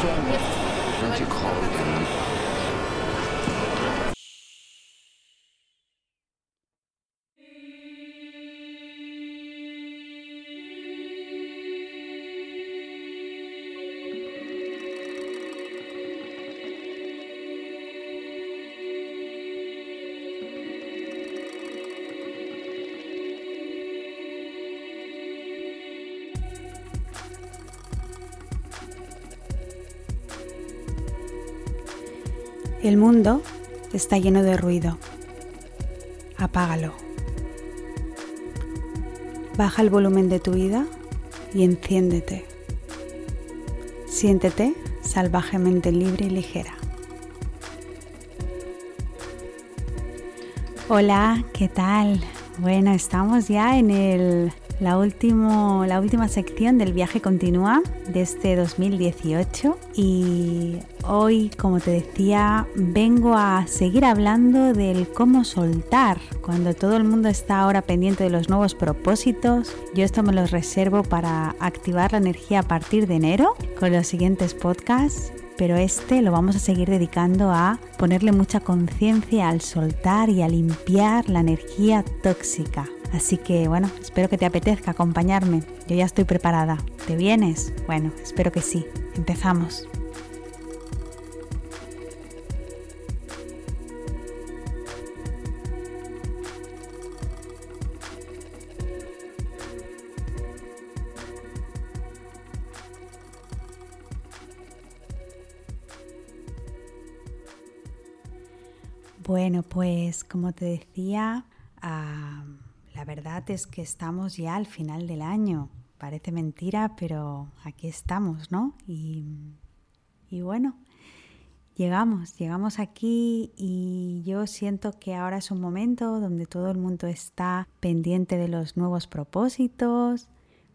changes. El mundo está lleno de ruido. Apágalo. Baja el volumen de tu vida y enciéndete. Siéntete salvajemente libre y ligera. Hola, ¿qué tal? Bueno, estamos ya en el la, la última sección del viaje continúa de este 2018 y hoy, como te decía, vengo a seguir hablando del cómo soltar cuando todo el mundo está ahora pendiente de los nuevos propósitos. Yo esto me los reservo para activar la energía a partir de enero con los siguientes podcasts pero este lo vamos a seguir dedicando a ponerle mucha conciencia al soltar y a limpiar la energía tóxica Así que bueno, espero que te apetezca acompañarme. Yo ya estoy preparada. ¿Te vienes? Bueno, espero que sí. Empezamos. Bueno, pues como te decía, la verdad es que estamos ya al final del año. Parece mentira, pero aquí estamos, ¿no? Y, bueno, llegamos, llegamos aquí y yo siento que ahora es un momento donde todo el mundo está pendiente de los nuevos propósitos,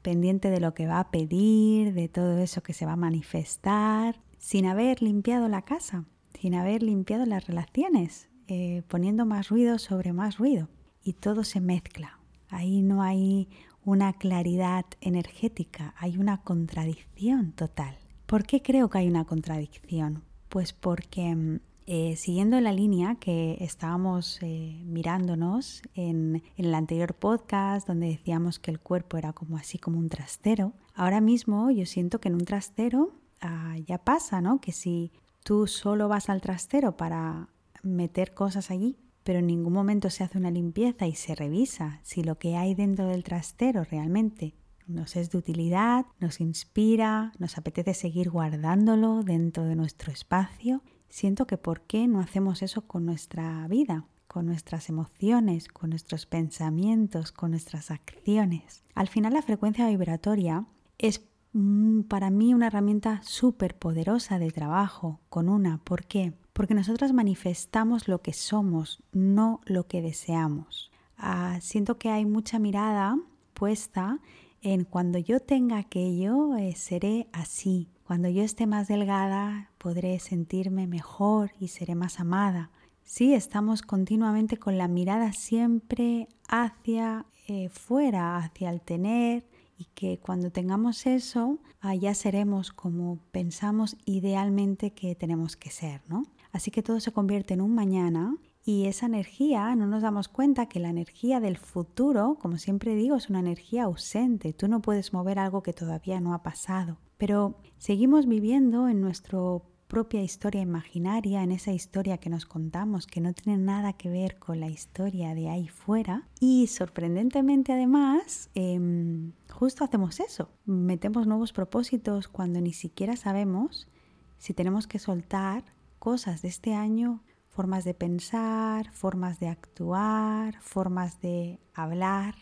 pendiente de lo que va a pedir, de todo eso que se va a manifestar, sin haber limpiado la casa, sin haber limpiado las relaciones, eh, poniendo más ruido sobre más ruido y todo se mezcla. Ahí no hay una claridad energética, hay una contradicción total. ¿Por qué creo que hay una contradicción? Pues porque mm, eh, siguiendo la línea que estábamos eh, mirándonos en, el anterior podcast donde decíamos que el cuerpo era como así como un trastero, ahora mismo yo siento que en un trastero ah, ya pasa, ¿no? Que si tú solo vas al trastero para meter cosas allí, pero en ningún momento se hace una limpieza y se revisa si lo que hay dentro del trastero realmente nos es de utilidad, nos inspira, nos apetece seguir guardándolo dentro de nuestro espacio. Siento que por qué no hacemos eso con nuestra vida, con nuestras emociones, con nuestros pensamientos, con nuestras acciones. Al final la frecuencia vibratoria es mm, para mí una herramienta súper poderosa de trabajo con una. ¿Por qué? Porque nosotras manifestamos lo que somos, no lo que deseamos. Ah, siento que hay mucha mirada puesta en cuando yo tenga aquello, eh, seré así. Cuando yo esté más delgada, podré sentirme mejor y seré más amada. Sí, estamos continuamente con la mirada siempre hacia eh, fuera, hacia el tener, y que cuando tengamos eso, ah, ya seremos como pensamos idealmente que tenemos que ser, ¿no? Así que todo se convierte en un mañana y esa energía, no nos damos cuenta que la energía del futuro, como siempre digo, es una energía ausente. Tú no puedes mover algo que todavía no ha pasado. Pero seguimos viviendo en nuestra propia historia imaginaria, en esa historia que nos contamos, que no tiene nada que ver con la historia de ahí fuera. Y sorprendentemente además, em, justo hacemos eso. Metemos nuevos propósitos cuando ni siquiera sabemos si tenemos que soltar cosas de este año, formas de pensar, formas de actuar, formas de hablar,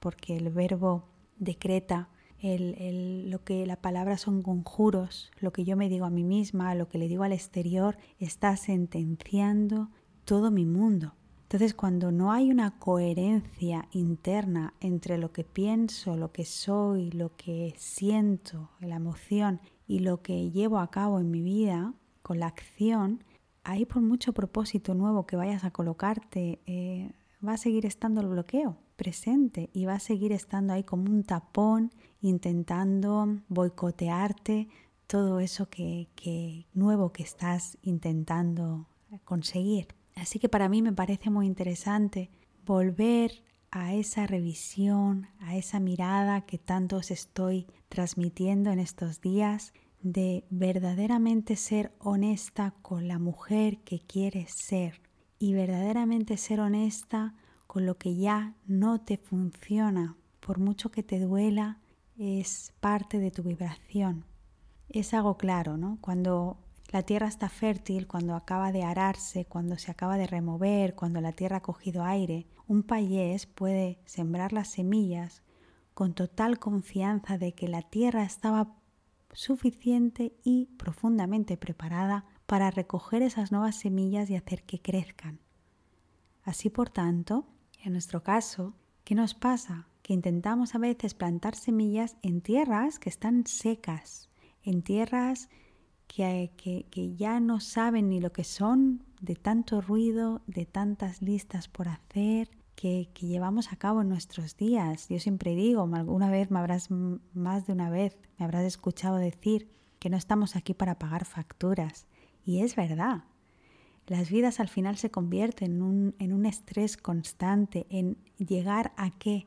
porque el verbo decreta, lo que la palabra son conjuros, lo que yo me digo a mí misma, lo que le digo al exterior, está sentenciando todo mi mundo. Entonces, cuando no hay una coherencia interna entre lo que pienso, lo que soy, lo que siento, la emoción y lo que llevo a cabo en mi vida, con la acción, ahí por mucho propósito nuevo que vayas a colocarte, eh, va a seguir estando el bloqueo presente y va a seguir estando ahí como un tapón intentando boicotearte todo eso que, que nuevo que estás intentando conseguir. Así que para mí me parece muy interesante volver a esa revisión, a esa mirada que tanto os estoy transmitiendo en estos días de verdaderamente ser honesta con la mujer que quieres ser y verdaderamente ser honesta con lo que ya no te funciona, por mucho que te duela, es parte de tu vibración. Es algo claro, ¿no? Cuando la tierra está fértil, cuando acaba de ararse, cuando se acaba de remover, cuando la tierra ha cogido aire, un payés puede sembrar las semillas con total confianza de que la tierra estaba suficiente y profundamente preparada para recoger esas nuevas semillas y hacer que crezcan. Así, por tanto, en nuestro caso, ¿qué nos pasa? Que intentamos a veces plantar semillas en tierras que están secas, en tierras que, ya no saben ni lo que son de tanto ruido, de tantas listas por hacer, que, llevamos a cabo en nuestros días. Yo siempre digo, alguna vez me habrás, más de una vez, me habrás escuchado decir que no estamos aquí para pagar facturas. Y es verdad. Las vidas al final se convierten en un, en un estrés constante, en llegar a qué?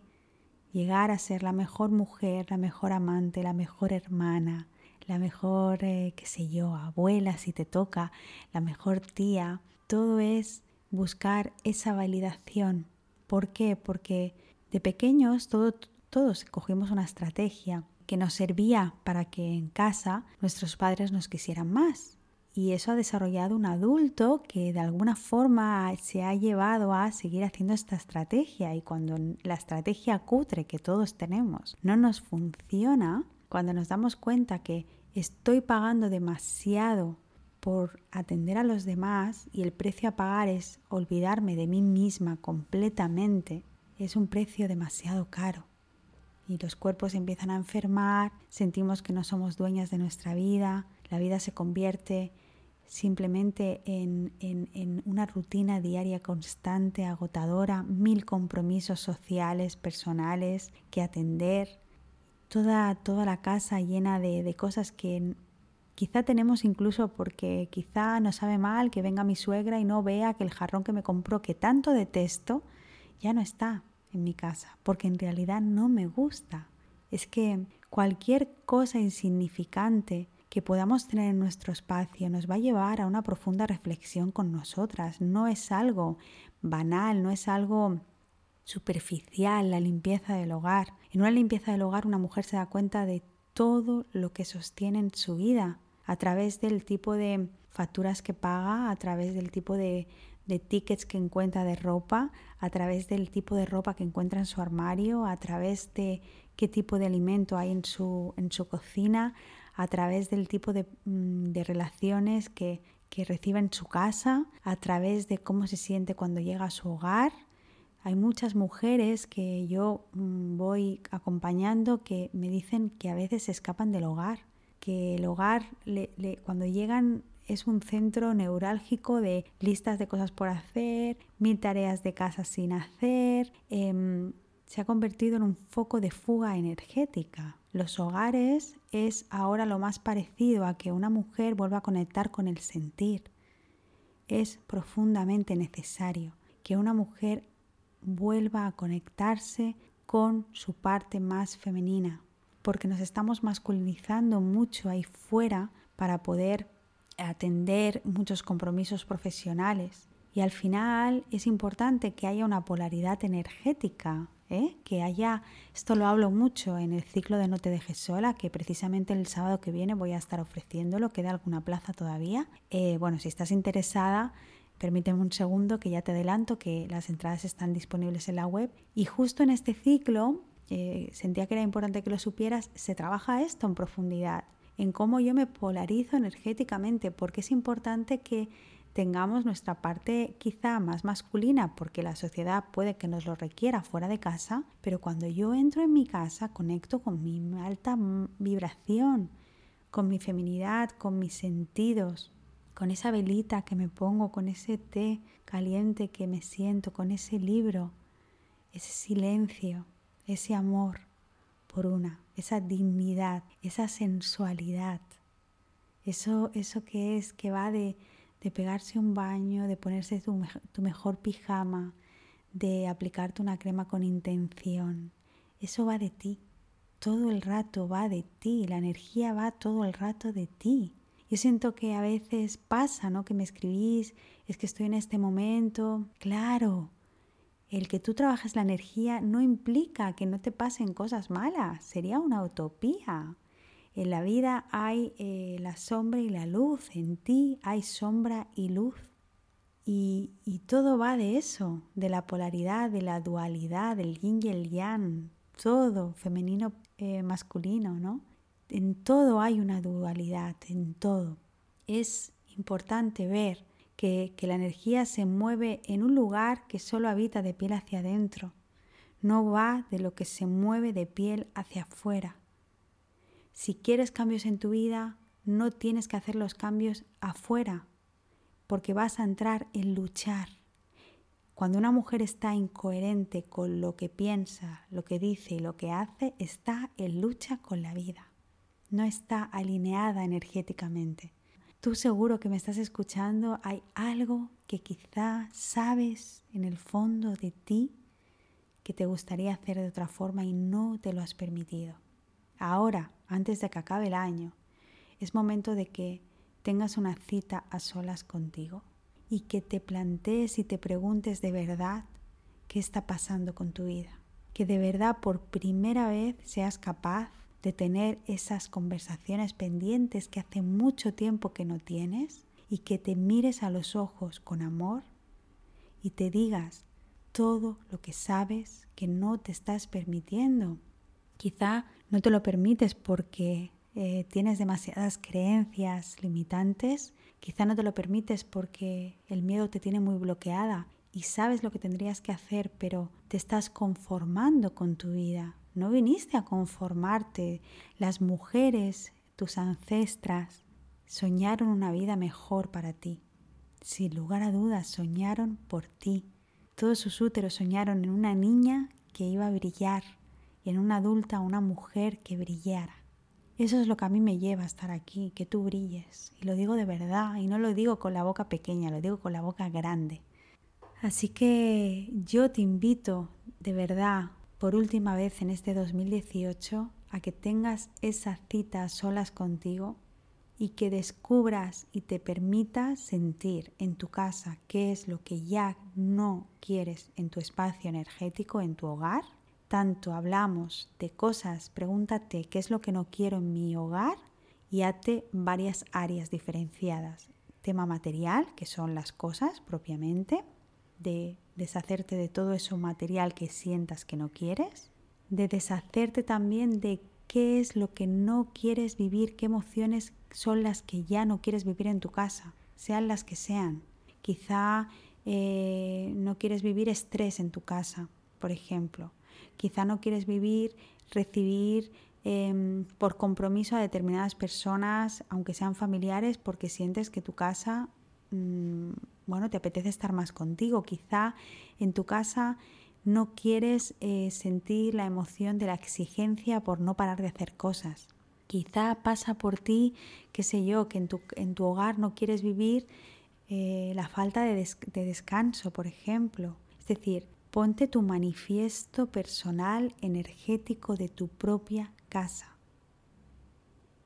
Llegar a ser la mejor mujer, la mejor amante, la mejor hermana, la mejor, eh, qué sé yo, abuela si te toca, la mejor tía. Todo es buscar esa validación. ¿Por qué? Porque de pequeños todos cogimos una estrategia que nos servía para que en casa nuestros padres nos quisieran más. Y eso ha desarrollado un adulto que de alguna forma se ha llevado a seguir haciendo esta estrategia. Y cuando la estrategia cutre que todos tenemos no nos funciona, cuando nos damos cuenta que estoy pagando demasiado por atender a los demás y el precio a pagar es olvidarme de mí misma completamente, es un precio demasiado caro. Y los cuerpos empiezan a enfermar, sentimos que no somos dueñas de nuestra vida, la vida se convierte simplemente en, en, una rutina diaria constante, agotadora, mil compromisos sociales, personales que atender, toda, toda la casa llena de, de cosas que quizá tenemos incluso porque quizá nos sabe mal que venga mi suegra y no vea que el jarrón que me compró, que tanto detesto, ya no está en mi casa, porque en realidad no me gusta. Es que cualquier cosa insignificante que podamos tener en nuestro espacio nos va a llevar a una profunda reflexión con nosotras. No es algo banal, no es algo superficial la limpieza del hogar. En una limpieza del hogar una mujer se da cuenta de todo lo que sostiene en su vida a través del tipo de facturas que paga, a través del tipo de, de tickets que encuentra de ropa, a través del tipo de ropa que encuentra en su armario, a través de qué tipo de alimento hay en su, en su cocina, a través del tipo de, mm, de relaciones que, que recibe en su casa, a través de cómo se siente cuando llega a su hogar, hay muchas mujeres que yo mm, voy acompañando que me dicen que a veces se escapan del hogar, que el hogar cuando llegan es un centro neurálgico de listas de cosas por hacer, mil tareas de casa sin hacer, em, se ha convertido en un foco de fuga energética. Los hogares es ahora lo más parecido a que una mujer vuelva a conectar con el sentir. Es profundamente necesario que una mujer vuelva a conectarse con su parte más femenina, porque nos estamos masculinizando mucho ahí fuera para poder atender muchos compromisos profesionales. Y al final es importante que haya una polaridad energética, ¿eh? que haya, esto lo hablo mucho en el ciclo de No te dejes sola, que precisamente el sábado que viene voy a estar ofreciéndolo, queda alguna plaza todavía. Eh, bueno, si estás interesada, Permíteme un segundo que ya te adelanto que las entradas están disponibles en la web y justo en este ciclo, eh, sentía que era importante que lo supieras, se trabaja esto en profundidad, en cómo yo me polarizo energéticamente, porque es importante que tengamos nuestra parte quizá más masculina, porque la sociedad puede que nos lo requiera fuera de casa, pero cuando yo entro en mi casa conecto con mi alta vibración, con mi feminidad, con mis sentidos, con esa velita que me pongo, con ese té caliente que me siento, con ese libro, ese silencio, ese amor por una, esa dignidad, esa sensualidad. Eso, eso que es, que va de, de pegarse un baño, de ponerse tu, tu mejor pijama, de aplicarte una crema con intención. Eso va de ti. Todo el rato va de ti. La energía va todo el rato de ti. Yo siento que a veces pasa, ¿no? Que me escribís, es que estoy en este momento. Claro, el que tú trabajes la energía no implica que no te pasen cosas malas. Sería una utopía. En la vida hay eh, la sombra y la luz, en ti hay sombra y luz. Y, todo va de eso, de la polaridad, de la dualidad, del yin y el yang, todo, femenino, eh, masculino, ¿no? En todo hay una dualidad, en todo. Es importante ver que, la energía se mueve en un lugar que solo habita de piel hacia adentro, no va de lo que se mueve de piel hacia afuera. Si quieres cambios en tu vida, no tienes que hacer los cambios afuera, porque vas a entrar en luchar. Cuando una mujer está incoherente con lo que piensa, lo que dice y lo que hace, está en lucha con la vida. No está alineada energéticamente. Tú seguro que me estás escuchando, hay algo que quizá sabes en el fondo de ti que te gustaría hacer de otra forma y no te lo has permitido. Ahora, antes de que acabe el año, es momento de que tengas una cita a solas contigo y que te plantees y te preguntes de verdad qué está pasando con tu vida. Que de verdad por primera vez seas capaz de tener esas conversaciones pendientes que hace mucho tiempo que no tienes y que te mires a los ojos con amor y te digas todo lo que sabes que no te estás permitiendo. Quizá no te lo permites porque eh, tienes demasiadas creencias limitantes, quizá no te lo permites porque el miedo te tiene muy bloqueada y sabes lo que tendrías que hacer, pero te estás conformando con tu vida. No viniste a conformarte. Las mujeres, tus ancestras, soñaron una vida mejor para ti. Sin lugar a dudas, soñaron por ti. Todos sus úteros soñaron en una niña que iba a brillar, en una adulta, una mujer que brillara. Eso es lo que a mí me lleva a estar aquí, que tú brilles. Y lo digo de verdad, y no lo digo con la boca pequeña, lo digo con la boca grande. Así que yo te invito de verdad, por última vez en este 2018, a que tengas esa cita solas contigo y que descubras y te permitas sentir en tu casa qué es lo que ya no quieres en tu espacio energético, en tu hogar tanto hablamos de cosas, pregúntate qué es lo que no quiero en mi hogar y hate varias áreas diferenciadas. Tema material, que son las cosas propiamente, de deshacerte de todo eso material que sientas que no quieres, de deshacerte también de qué es lo que no quieres vivir, qué emociones son las que ya no quieres vivir en tu casa, sean las que sean. Quizá eh, no quieres vivir estrés en tu casa, por ejemplo, Quizá no quieres vivir, recibir em, por compromiso a determinadas personas, aunque sean familiares, porque sientes que tu casa, mm, bueno, te apetece estar más contigo. Quizá en tu casa no quieres eh, sentir la emoción de la exigencia por no parar de hacer cosas. Quizá pasa por ti, qué sé yo, que en tu, en tu hogar no quieres vivir eh, la falta de descanso, por ejemplo. Es decir, Ponte tu manifiesto personal energético de tu propia casa.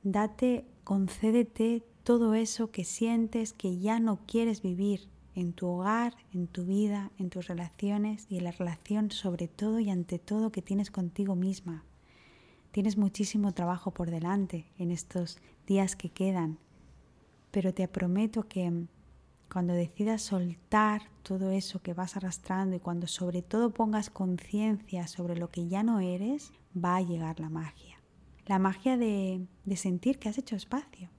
Date, concédete todo eso que sientes que ya no quieres vivir en tu hogar, en tu vida, en tus relaciones y en la relación sobre todo y ante todo que tienes contigo misma. Tienes muchísimo trabajo por delante en estos días que quedan, pero te prometo que cuando decidas soltar todo eso que vas arrastrando y cuando sobre todo pongas conciencia sobre lo que ya no eres, va a llegar la magia. La magia de, de sentir que has hecho espacio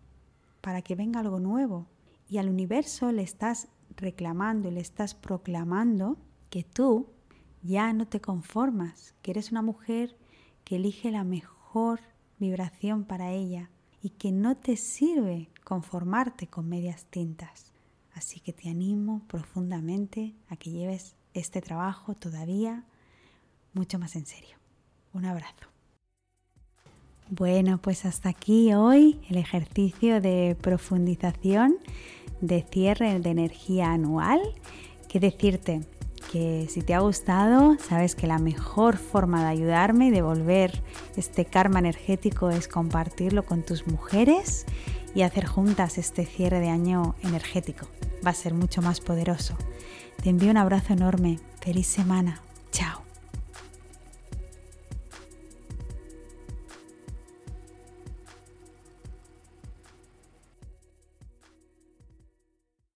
para que venga algo nuevo. Y al universo le estás reclamando y le estás proclamando que tú ya no te conformas, que eres una mujer que elige la mejor vibración para ella y que no te sirve conformarte con medias tintas. Así que te animo profundamente a que lleves este trabajo todavía mucho más en serio. Un abrazo. Bueno, pues hasta aquí hoy el ejercicio de profundización de cierre de energía anual. ¿Qué decirte? Que si te ha gustado, sabes que la mejor forma de ayudarme y devolver este karma energético es compartirlo con tus mujeres y hacer juntas este cierre de año energético. Va a ser mucho más poderoso. Te envío un abrazo enorme. Feliz semana. Chao.